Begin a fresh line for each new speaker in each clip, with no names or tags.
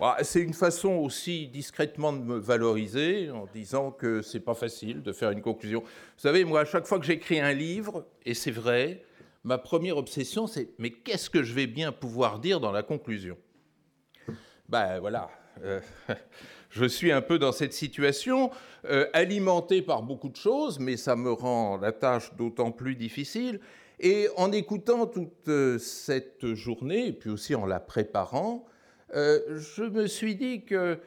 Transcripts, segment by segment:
Bah, c'est une façon aussi discrètement de me valoriser en disant que c'est pas facile de faire une conclusion. Vous savez, moi, à chaque fois que j'écris un livre, et c'est vrai, ma première obsession, c'est mais qu'est-ce que je vais bien pouvoir dire dans la conclusion? Ben voilà. Euh, je suis un peu dans cette situation, euh, alimenté par beaucoup de choses, mais ça me rend la tâche d'autant plus difficile. Et en écoutant toute euh, cette journée, et puis aussi en la préparant, je me suis dit que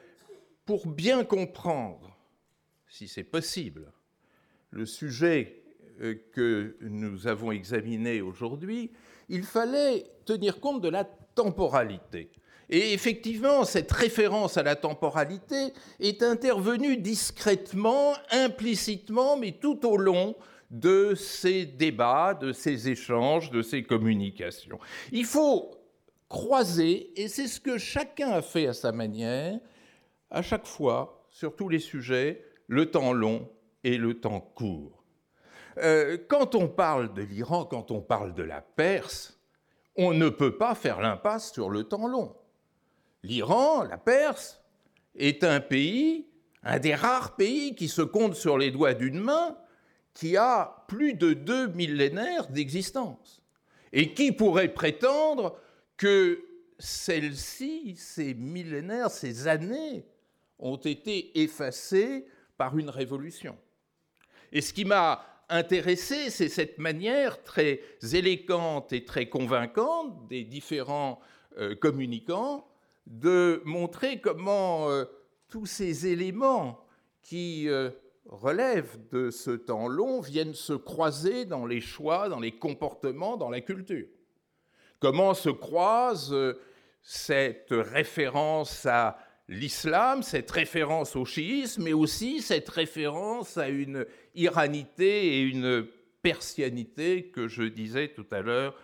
pour bien comprendre, si c'est possible, le sujet euh, que nous avons examiné aujourd'hui, il fallait tenir compte de la temporalité. Et effectivement, cette référence à la temporalité est intervenue discrètement, implicitement, mais tout au long de ces débats, de ces échanges, de ces communications. Il faut croiser, et c'est ce que chacun a fait à sa manière, à chaque fois, sur tous les sujets, le temps long et le temps court. Euh, quand on parle de l'Iran, quand on parle de la Perse, on ne peut pas faire l'impasse sur le temps long. L'Iran, la Perse, est un pays, un des rares pays qui se compte sur les doigts d'une main, qui a plus de deux millénaires d'existence, et qui pourrait prétendre que celles-ci, ces millénaires, ces années, ont été effacées par une révolution. Et ce qui m'a intéressé, c'est cette manière très élégante et très convaincante des différents euh, communicants de montrer comment euh, tous ces éléments qui euh, relèvent de ce temps long viennent se croiser dans les choix, dans les comportements, dans la culture. Comment se croise cette référence à l'islam, cette référence au chiisme, mais aussi cette référence à une iranité et une persianité que je disais tout à l'heure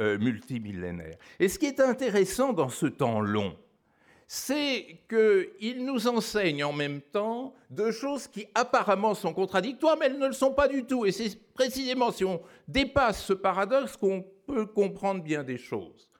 euh, multimillénaire. Et ce qui est intéressant dans ce temps long, c'est qu'il nous enseigne en même temps deux choses qui apparemment sont contradictoires, mais elles ne le sont pas du tout. Et c'est précisément si on dépasse ce paradoxe qu'on peut comprendre bien des choses.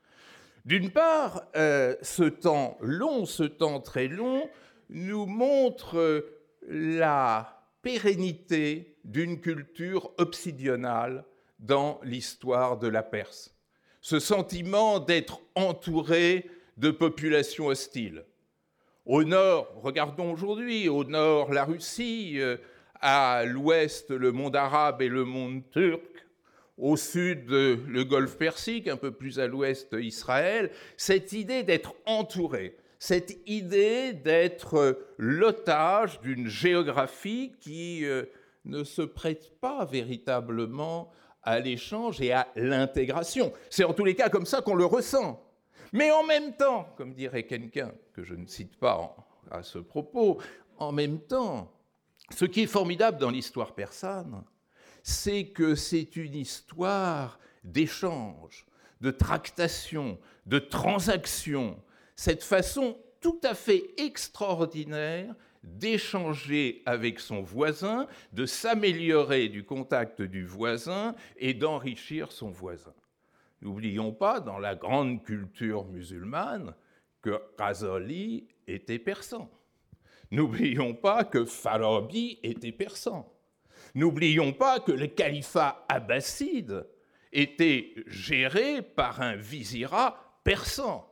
D'une part, euh, ce temps long, ce temps très long, nous montre euh, la pérennité d'une culture obsidionale dans l'histoire de la Perse. Ce sentiment d'être entouré de populations hostiles. Au nord, regardons aujourd'hui, au nord la Russie, euh, à l'ouest le monde arabe et le monde turc, au sud le golfe Persique, un peu plus à l'ouest Israël, cette idée d'être entouré, cette idée d'être l'otage d'une géographie qui euh, ne se prête pas véritablement à l'échange et à l'intégration. C'est en tous les cas comme ça qu'on le ressent. Mais en même temps, comme dirait quelqu'un que je ne cite pas à ce propos, en même temps, ce qui est formidable dans l'histoire persane, c'est que c'est une histoire d'échange, de tractation, de transaction, cette façon tout à fait extraordinaire d'échanger avec son voisin, de s'améliorer du contact du voisin et d'enrichir son voisin. N'oublions pas, dans la grande culture musulmane, que Ghazali était persan. N'oublions pas que Farabi était persan. N'oublions pas que le califat abbasside était géré par un vizirat persan.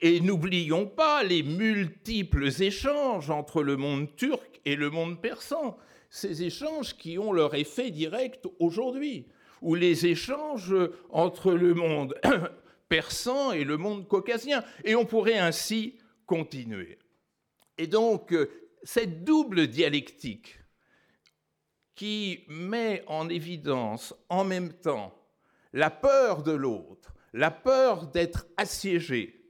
Et n'oublions pas les multiples échanges entre le monde turc et le monde persan, ces échanges qui ont leur effet direct aujourd'hui, ou les échanges entre le monde persan et le monde caucasien. Et on pourrait ainsi continuer. Et donc, cette double dialectique qui met en évidence en même temps la peur de l'autre, la peur d'être assiégé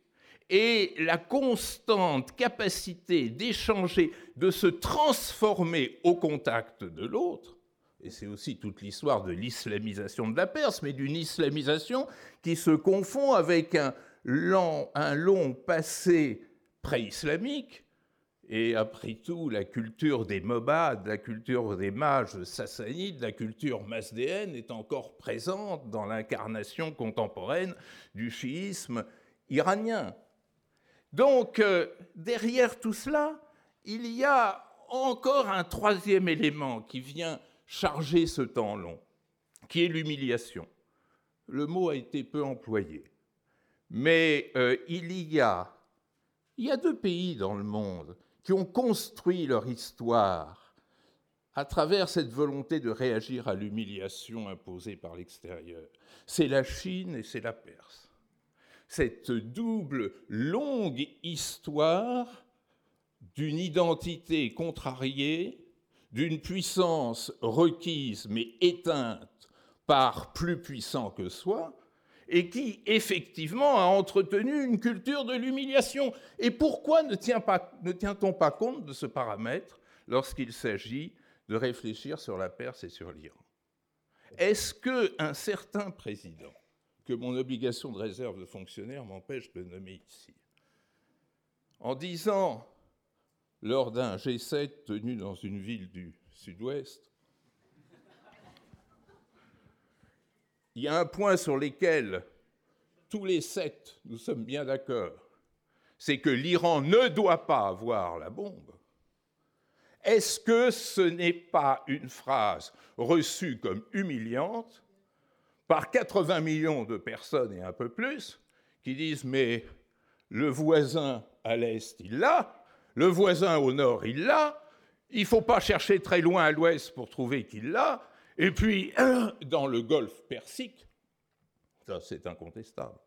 et la constante capacité d'échanger, de se transformer au contact de l'autre, et c'est aussi toute l'histoire de l'islamisation de la Perse, mais d'une islamisation qui se confond avec un long, passé pré-islamique, et après tout, la culture des Mobades, la culture des mages sassanides, la culture masdéenne est encore présente dans l'incarnation contemporaine du chiisme iranien. Donc, euh, derrière tout cela, il y a encore un troisième élément qui vient charger ce temps long, qui est l'humiliation. Le mot a été peu employé, mais euh, il, y a, il y a deux pays dans le monde qui ont construit leur histoire à travers cette volonté de réagir à l'humiliation imposée par l'extérieur. C'est la Chine et c'est la Perse. Cette double longue histoire d'une identité contrariée, d'une puissance requise mais éteinte par plus puissant que soi, et qui effectivement a entretenu une culture de l'humiliation. Et pourquoi ne tient-on pas, compte de ce paramètre lorsqu'il s'agit de réfléchir sur la Perse et sur l'Iran? Est-ce qu'un certain président, que mon obligation de réserve de fonctionnaire m'empêche de nommer ici, en disant, lors d'un G7 tenu dans une ville du sud-ouest, il y a un point sur lequel tous les sept, nous sommes bien d'accord, c'est que l'Iran ne doit pas avoir la bombe. Est-ce que ce n'est pas une phrase reçue comme humiliante par 80 millions de personnes et un peu plus qui disent mais le voisin à l'est, il l'a, le voisin au nord, il l'a, il ne faut pas chercher très loin à l'ouest pour trouver qu'il l'a, et puis, dans le golfe Persique, ça c'est incontestable,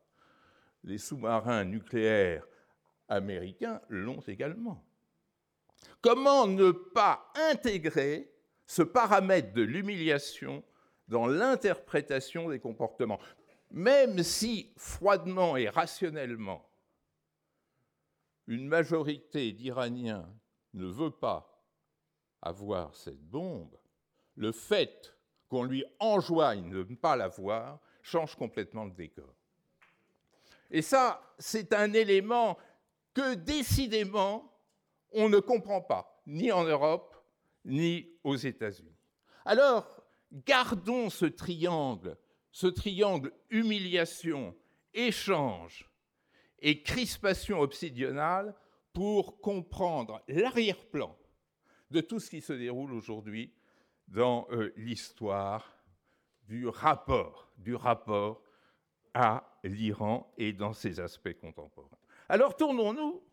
les sous-marins nucléaires américains l'ont également. Comment ne pas intégrer ce paramètre de l'humiliation dans l'interprétation des comportements Même si froidement et rationnellement, une majorité d'Iraniens ne veut pas avoir cette bombe, le fait qu'on lui enjoigne de ne pas l'avoir, change complètement le décor. Et ça, c'est un élément que décidément, on ne comprend pas, ni en Europe, ni aux États-Unis. Alors, gardons ce triangle, ce triangle humiliation, échange et crispation obsidionale pour comprendre l'arrière-plan de tout ce qui se déroule aujourd'hui dans euh, l'histoire du rapport, du rapport à l'Iran et dans ses aspects contemporains. Alors tournons-nous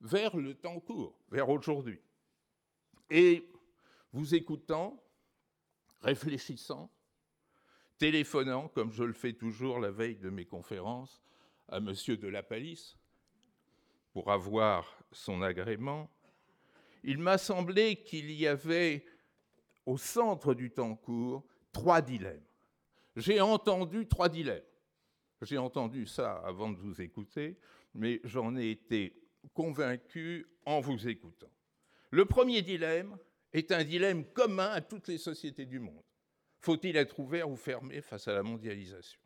vers le temps court, vers aujourd'hui. Et vous écoutant, réfléchissant, téléphonant, comme je le fais toujours la veille de mes conférences, à M. de la Palisse pour avoir son agrément, il m'a semblé qu'il y avait au centre du temps court trois dilemmes. J'ai entendu trois dilemmes. J'ai entendu ça avant de vous écouter, mais j'en ai été convaincu en vous écoutant. Le premier dilemme est un dilemme commun à toutes les sociétés du monde. Faut-il être ouvert ou fermé face à la mondialisation?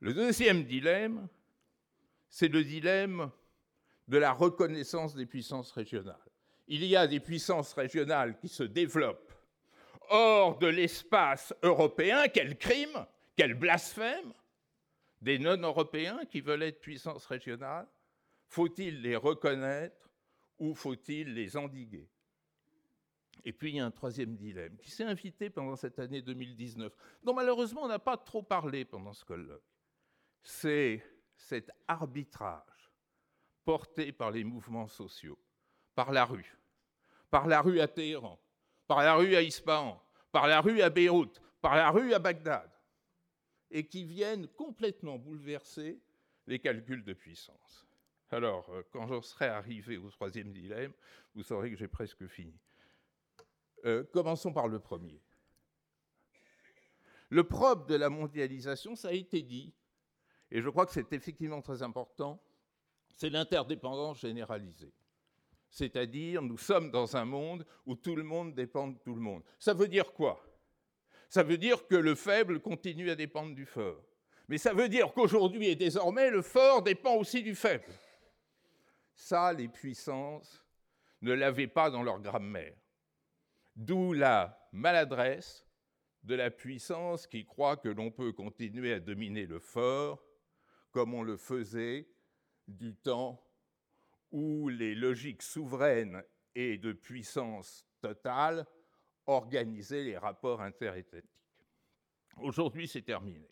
Le deuxième dilemme, c'est le dilemme de la reconnaissance des puissances régionales il y a des puissances régionales qui se développent hors de l'espace européen. Quel crime, quel blasphème Des non-européens qui veulent être puissances régionales Faut-il les reconnaître ou faut-il les endiguer? Et puis il y a un troisième dilemme qui s'est invité pendant cette année 2019, dont malheureusement on n'a pas trop parlé pendant ce colloque. C'est cet arbitrage porté par les mouvements sociaux par la rue, par la rue à Téhéran, par la rue à Ispahan, par la rue à Beyrouth, par la rue à Bagdad, et qui viennent complètement bouleverser les calculs de puissance. Alors, euh, quand je serai arrivé au troisième dilemme, vous saurez que j'ai presque fini. Euh, commençons par le premier. Le propre de la mondialisation, ça a été dit, et je crois que c'est effectivement très important, c'est l'interdépendance généralisée c'est-à-dire nous sommes dans un monde où tout le monde dépend de tout le monde. Ça veut dire quoi? Ça veut dire que le faible continue à dépendre du fort. Mais ça veut dire qu'aujourd'hui et désormais, le fort dépend aussi du faible. Ça, les puissances ne l'avaient pas dans leur grammaire. D'où la maladresse de la puissance qui croit que l'on peut continuer à dominer le fort comme on le faisait du temps où les logiques souveraines et de puissance totale organisaient les rapports interétatiques. Aujourd'hui, c'est terminé.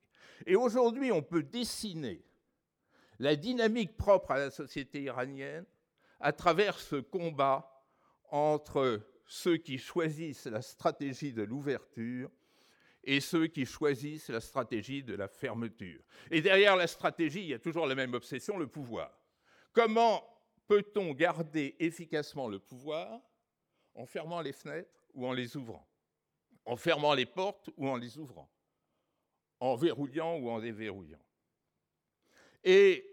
Et aujourd'hui, on peut dessiner la dynamique propre à la société iranienne à travers ce combat entre ceux qui choisissent la stratégie de l'ouverture et ceux qui choisissent la stratégie de la fermeture. Et derrière la stratégie, il y a toujours la même obsession, le pouvoir. Comment peut-on garder efficacement le pouvoir en fermant les fenêtres ou en les ouvrant? En fermant les portes ou en les ouvrant? En verrouillant ou en déverrouillant? Et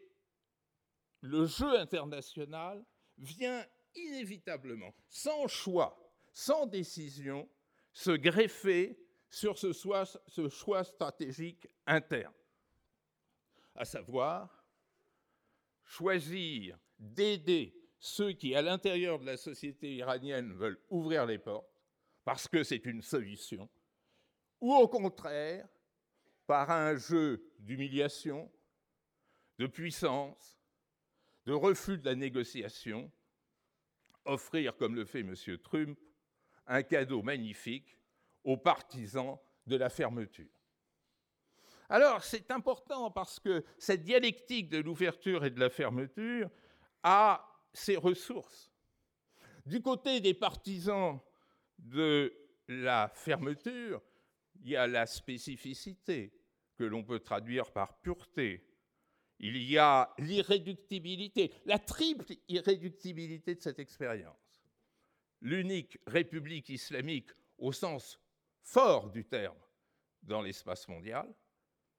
le jeu international vient inévitablement, sans choix, sans décision, se greffer sur ce choix, stratégique interne, à savoir choisir d'aider ceux qui, à l'intérieur de la société iranienne, veulent ouvrir les portes, parce que c'est une solution, ou au contraire, par un jeu d'humiliation, de puissance, de refus de la négociation, offrir, comme le fait M. Trump, un cadeau magnifique aux partisans de la fermeture. Alors, c'est important parce que cette dialectique de l'ouverture et de la fermeture a ses ressources. Du côté des partisans de la fermeture, il y a la spécificité que l'on peut traduire par pureté, il y a l'irréductibilité, la triple irréductibilité de cette expérience. L'unique république islamique au sens fort du terme dans l'espace mondial,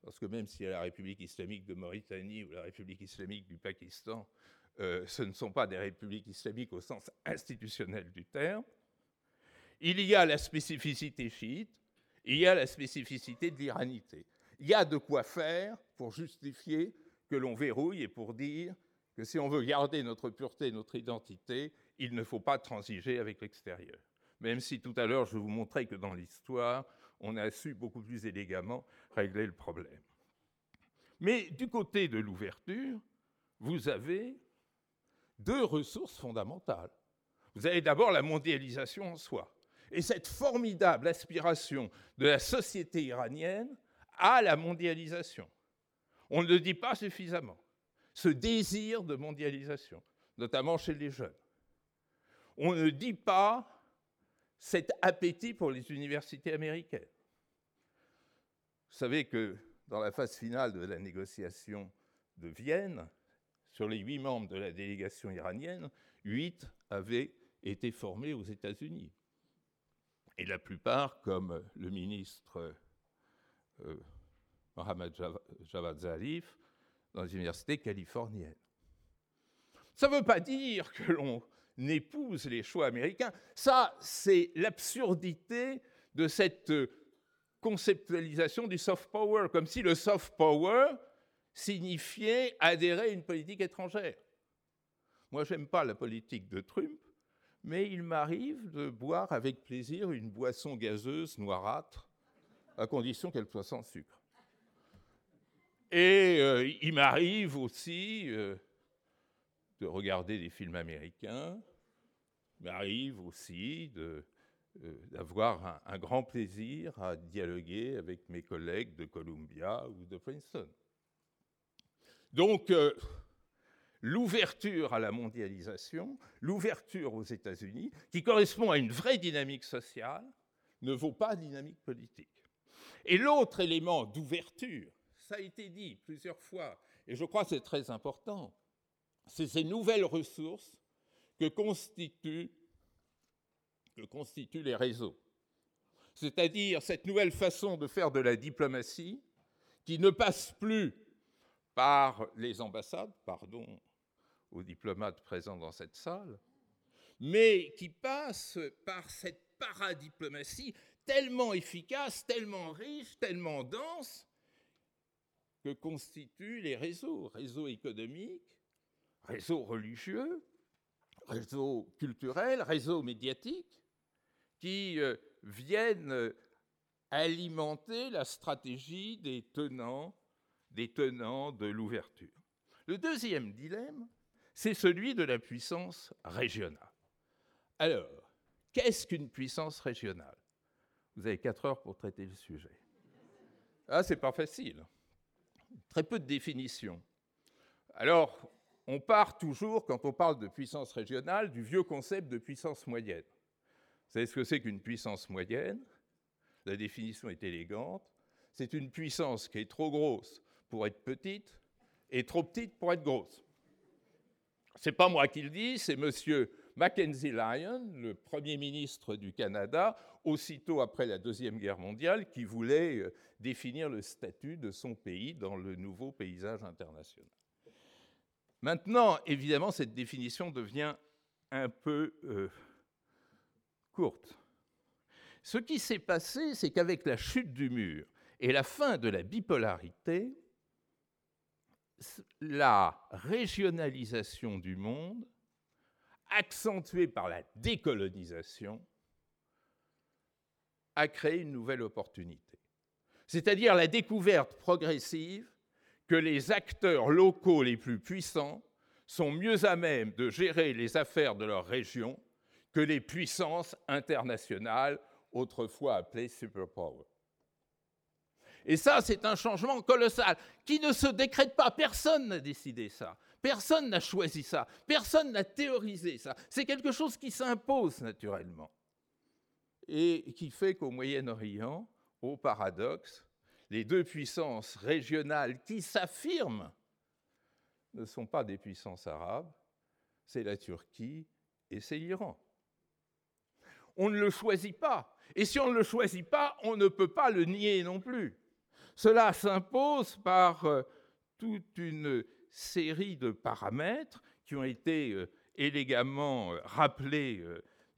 parce que même s'il y a la République islamique de Mauritanie ou la République islamique du Pakistan, euh, ce ne sont pas des républiques islamiques au sens institutionnel du terme. Il y a la spécificité chiite, il y a la spécificité de l'iranité. Il y a de quoi faire pour justifier que l'on verrouille et pour dire que si on veut garder notre pureté, notre identité, il ne faut pas transiger avec l'extérieur. Même si tout à l'heure je vous montrais que dans l'histoire, on a su beaucoup plus élégamment régler le problème. Mais du côté de l'ouverture, vous avez deux ressources fondamentales. Vous avez d'abord la mondialisation en soi, et cette formidable aspiration de la société iranienne à la mondialisation. On ne le dit pas suffisamment. Ce désir de mondialisation, notamment chez les jeunes. On ne dit pas cet appétit pour les universités américaines. Vous savez que dans la phase finale de la négociation de Vienne, sur les huit membres de la délégation iranienne, huit avaient été formés aux États-Unis. Et la plupart, comme le ministre euh, Mohamed Javad Zarif, dans les universités californiennes. Ça ne veut pas dire que l'on épouse les choix américains. Ça, c'est l'absurdité de cette conceptualisation du soft power, comme si le soft power signifiait adhérer à une politique étrangère. Moi, je n'aime pas la politique de Trump, mais il m'arrive de boire avec plaisir une boisson gazeuse noirâtre, à condition qu'elle soit sans sucre. Et euh, il m'arrive aussi euh, de regarder des films américains. Il m'arrive aussi euh, d'avoir un, grand plaisir à dialoguer avec mes collègues de Columbia ou de Princeton. Donc, l'ouverture à la mondialisation, l'ouverture aux États-Unis, qui correspond à une vraie dynamique sociale, ne vaut pas dynamique politique. Et l'autre élément d'ouverture ça a été dit plusieurs fois, et je crois que c'est très important, c'est ces nouvelles ressources que constituent, que constituent les réseaux. C'est-à-dire cette nouvelle façon de faire de la diplomatie qui ne passe plus par les ambassades, pardon aux diplomates présents dans cette salle, mais qui passe par cette paradiplomatie tellement efficace, tellement riche, tellement dense, que constituent les réseaux, réseaux économiques, réseaux religieux, réseaux culturels, réseaux médiatiques, qui euh, viennent alimenter la stratégie des tenants, des tenants de l'ouverture. Le deuxième dilemme, c'est celui de la puissance régionale. Alors, qu'est-ce qu'une puissance régionale? Vous avez quatre heures pour traiter le sujet. Ah, c'est pas facile. Très peu de définitions. Alors, on part toujours, quand on parle de puissance régionale, du vieux concept de puissance moyenne. Vous savez ce que c'est qu'une puissance moyenne? La définition est élégante. C'est une puissance qui est trop grosse pour être petite et trop petite pour être grosse. C'est pas moi qui le dis, c'est monsieur Mackenzie Lyon, le Premier ministre du Canada, aussitôt après la Deuxième Guerre mondiale, qui voulait euh, définir le statut de son pays dans le nouveau paysage international. Maintenant, évidemment, cette définition devient un peu euh, courte. Ce qui s'est passé, c'est qu'avec la chute du mur et la fin de la bipolarité, la régionalisation du monde accentuée par la décolonisation, a créé une nouvelle opportunité. C'est-à-dire la découverte progressive que les acteurs locaux les plus puissants sont mieux à même de gérer les affaires de leur région que les puissances internationales, autrefois appelées superpower. Et ça, c'est un changement colossal qui ne se décrète pas. Personne n'a décidé ça. Personne n'a choisi ça. Personne n'a théorisé ça. C'est quelque chose qui s'impose naturellement. Et qui fait qu'au Moyen-Orient, au paradoxe, les deux puissances régionales qui s'affirment ne sont pas des puissances arabes, c'est la Turquie et c'est l'Iran. On ne le choisit pas. Et si on ne le choisit pas, on ne peut pas le nier non plus. Cela s'impose par euh, toute une série de paramètres qui ont été euh, élégamment euh, rappelés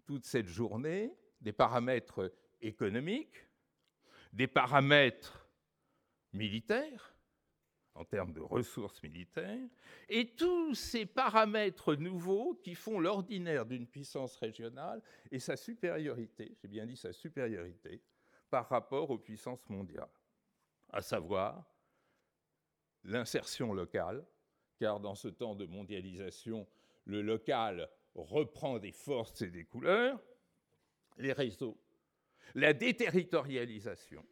toute cette journée, des paramètres économiques, des paramètres militaires, en termes de ressources militaires, et tous ces paramètres nouveaux qui font l'ordinaire d'une puissance régionale et sa supériorité, j'ai bien dit sa supériorité, par rapport aux puissances mondiales à savoir l'insertion locale, car dans ce temps de mondialisation, le local reprend des forces et des couleurs, les réseaux, la déterritorialisation.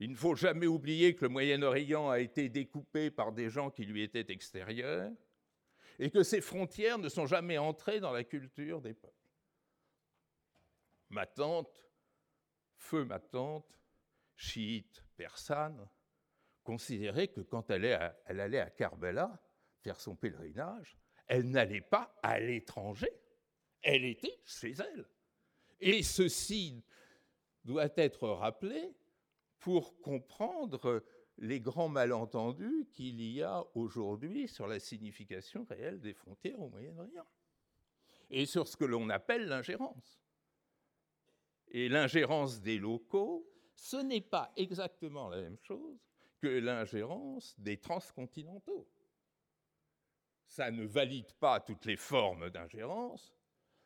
Il ne faut jamais oublier que le Moyen-Orient a été découpé par des gens qui lui étaient extérieurs et que ces frontières ne sont jamais entrées dans la culture des peuples. Ma tante, feu ma tante, chiite persane, considérait que quand elle, allait à Karbala faire son pèlerinage, elle n'allait pas à l'étranger, elle était chez elle. Et ceci doit être rappelé pour comprendre les grands malentendus qu'il y a aujourd'hui sur la signification réelle des frontières au Moyen-Orient et sur ce que l'on appelle l'ingérence. Et l'ingérence des locaux ce n'est pas exactement la même chose que l'ingérence des transcontinentaux. Ça ne valide pas toutes les formes d'ingérence,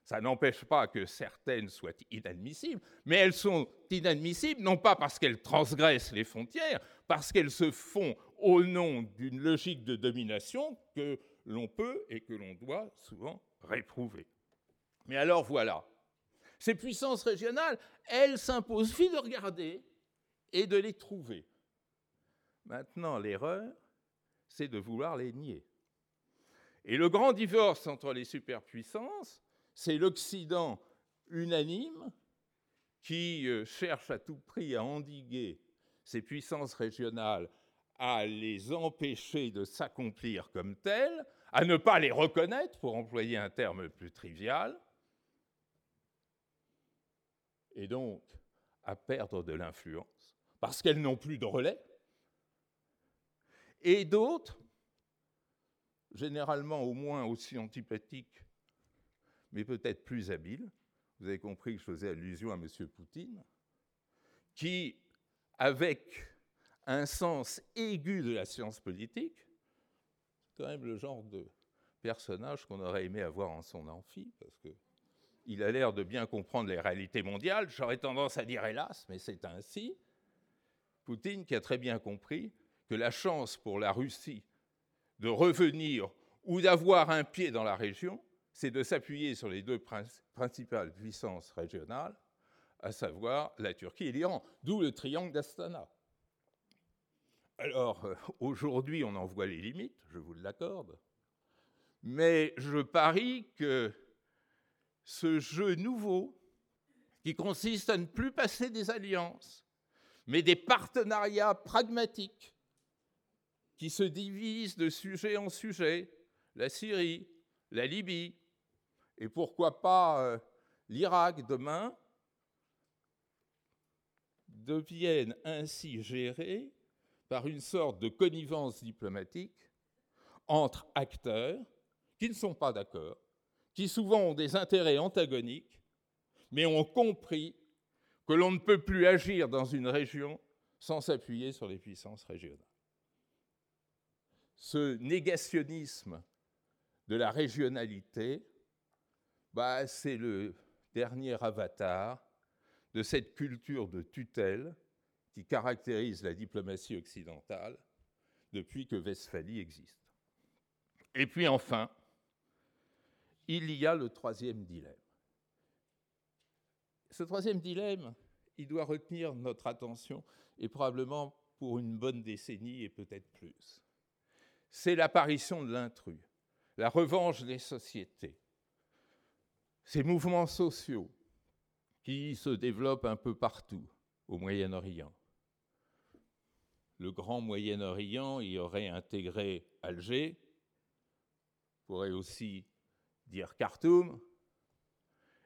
ça n'empêche pas que certaines soient inadmissibles, mais elles sont inadmissibles non pas parce qu'elles transgressent les frontières, parce qu'elles se font au nom d'une logique de domination que l'on peut et que l'on doit souvent réprouver. Mais alors voilà, ces puissances régionales, elles s'imposent. Suffit de regarder et de les trouver. Maintenant, l'erreur, c'est de vouloir les nier. Et le grand divorce entre les superpuissances, c'est l'Occident unanime qui euh, cherche à tout prix à endiguer ces puissances régionales, à les empêcher de s'accomplir comme telles, à ne pas les reconnaître, pour employer un terme plus trivial, et donc à perdre de l'influence, parce qu'elles n'ont plus de relais, et d'autres, généralement au moins aussi antipathiques, mais peut-être plus habiles, vous avez compris que je faisais allusion à M. Poutine, qui, avec un sens aigu de la science politique, c'est quand même le genre de personnage qu'on aurait aimé avoir en son amphi, parce que il a l'air de bien comprendre les réalités mondiales. J'aurais tendance à dire hélas, mais c'est ainsi. Poutine qui a très bien compris que la chance pour la Russie de revenir ou d'avoir un pied dans la région, c'est de s'appuyer sur les deux principales puissances régionales, à savoir la Turquie et l'Iran, d'où le triangle d'Astana. Alors, euh, aujourd'hui, on en voit les limites, je vous l'accorde, mais je parie que ce jeu nouveau, qui consiste à ne plus passer des alliances, mais des partenariats pragmatiques, qui se divisent de sujet en sujet, la Syrie, la Libye, et pourquoi pas euh, l'Irak demain, deviennent ainsi gérés par une sorte de connivence diplomatique entre acteurs qui ne sont pas d'accord, qui souvent ont des intérêts antagoniques, mais ont compris que l'on ne peut plus agir dans une région sans s'appuyer sur les puissances régionales. Ce négationnisme de la régionalité, bah, c'est le dernier avatar de cette culture de tutelle qui caractérise la diplomatie occidentale depuis que Westphalie existe. Et puis enfin, il y a le troisième dilemme. Ce troisième dilemme, il doit retenir notre attention, et probablement pour une bonne décennie et peut-être plus. C'est l'apparition de l'intrus, la revanche des sociétés, ces mouvements sociaux qui se développent un peu partout au Moyen-Orient. Le grand Moyen-Orient y aurait intégré Alger, pourrait aussi dire Khartoum,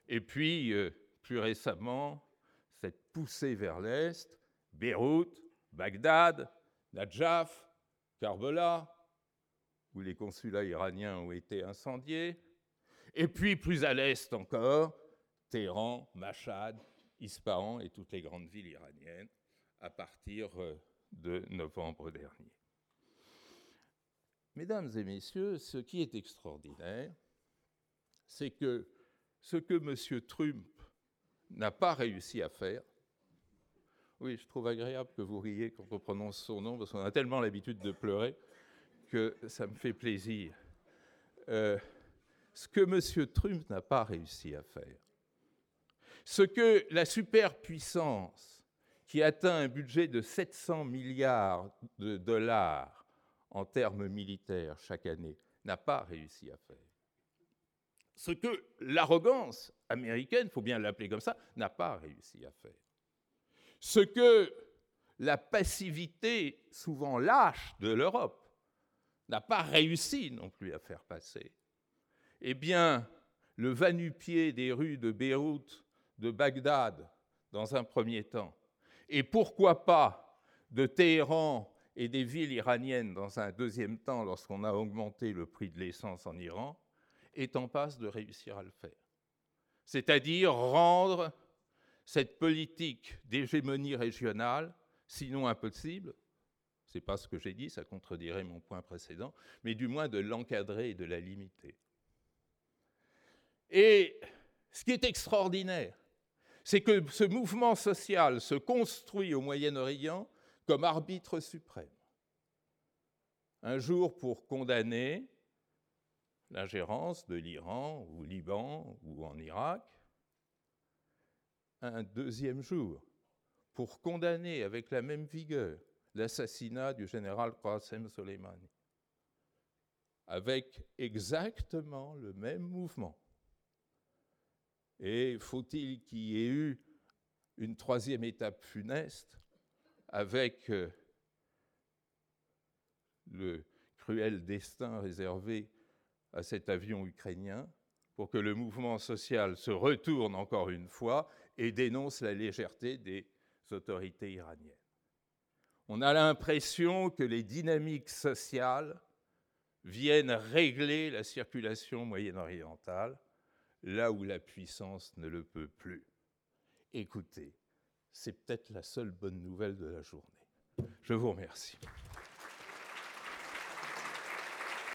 et puis euh, plus récemment, cette poussée vers l'Est, Beyrouth, Bagdad, Najaf, Karbala, où les consulats iraniens ont été incendiés, et puis plus à l'Est encore, Téhéran, Mashhad, Ispahan et toutes les grandes villes iraniennes à partir euh, de novembre dernier. Mesdames et messieurs, ce qui est extraordinaire, c'est que ce que M. Trump n'a pas réussi à faire, oui, je trouve agréable que vous riez quand on prononce son nom, parce qu'on a tellement l'habitude de pleurer que ça me fait plaisir. Euh, ce que M. Trump n'a pas réussi à faire, ce que la superpuissance qui atteint un budget de 700 milliards de dollars en termes militaires chaque année n'a pas réussi à faire. Ce que l'arrogance américaine, il faut bien l'appeler comme ça, n'a pas réussi à faire. Ce que la passivité souvent lâche de l'Europe n'a pas réussi non plus à faire passer. Eh bien, le va-nu-pied des rues de Beyrouth, de Bagdad, dans un premier temps, et pourquoi pas de Téhéran et des villes iraniennes dans un deuxième temps, lorsqu'on a augmenté le prix de l'essence en Iran, est en passe de réussir à le faire. C'est-à-dire rendre cette politique d'hégémonie régionale, sinon impossible, ce n'est pas ce que j'ai dit, ça contredirait mon point précédent, mais du moins de l'encadrer et de la limiter. Et ce qui est extraordinaire, c'est que ce mouvement social se construit au Moyen-Orient comme arbitre suprême. Un jour pour condamner l'ingérence de l'Iran ou Liban ou en Irak, un deuxième jour pour condamner avec la même vigueur l'assassinat du général Qasem Soleimani, avec exactement le même mouvement. Et faut-il qu'il y ait eu une troisième étape funeste avec euh, le cruel destin réservé à cet avion ukrainien pour que le mouvement social se retourne encore une fois et dénonce la légèreté des autorités iraniennes. On a l'impression que les dynamiques sociales viennent régler la circulation moyen-orientale là où la puissance ne le peut plus. Écoutez, c'est peut-être la seule bonne nouvelle de la journée. Je vous remercie.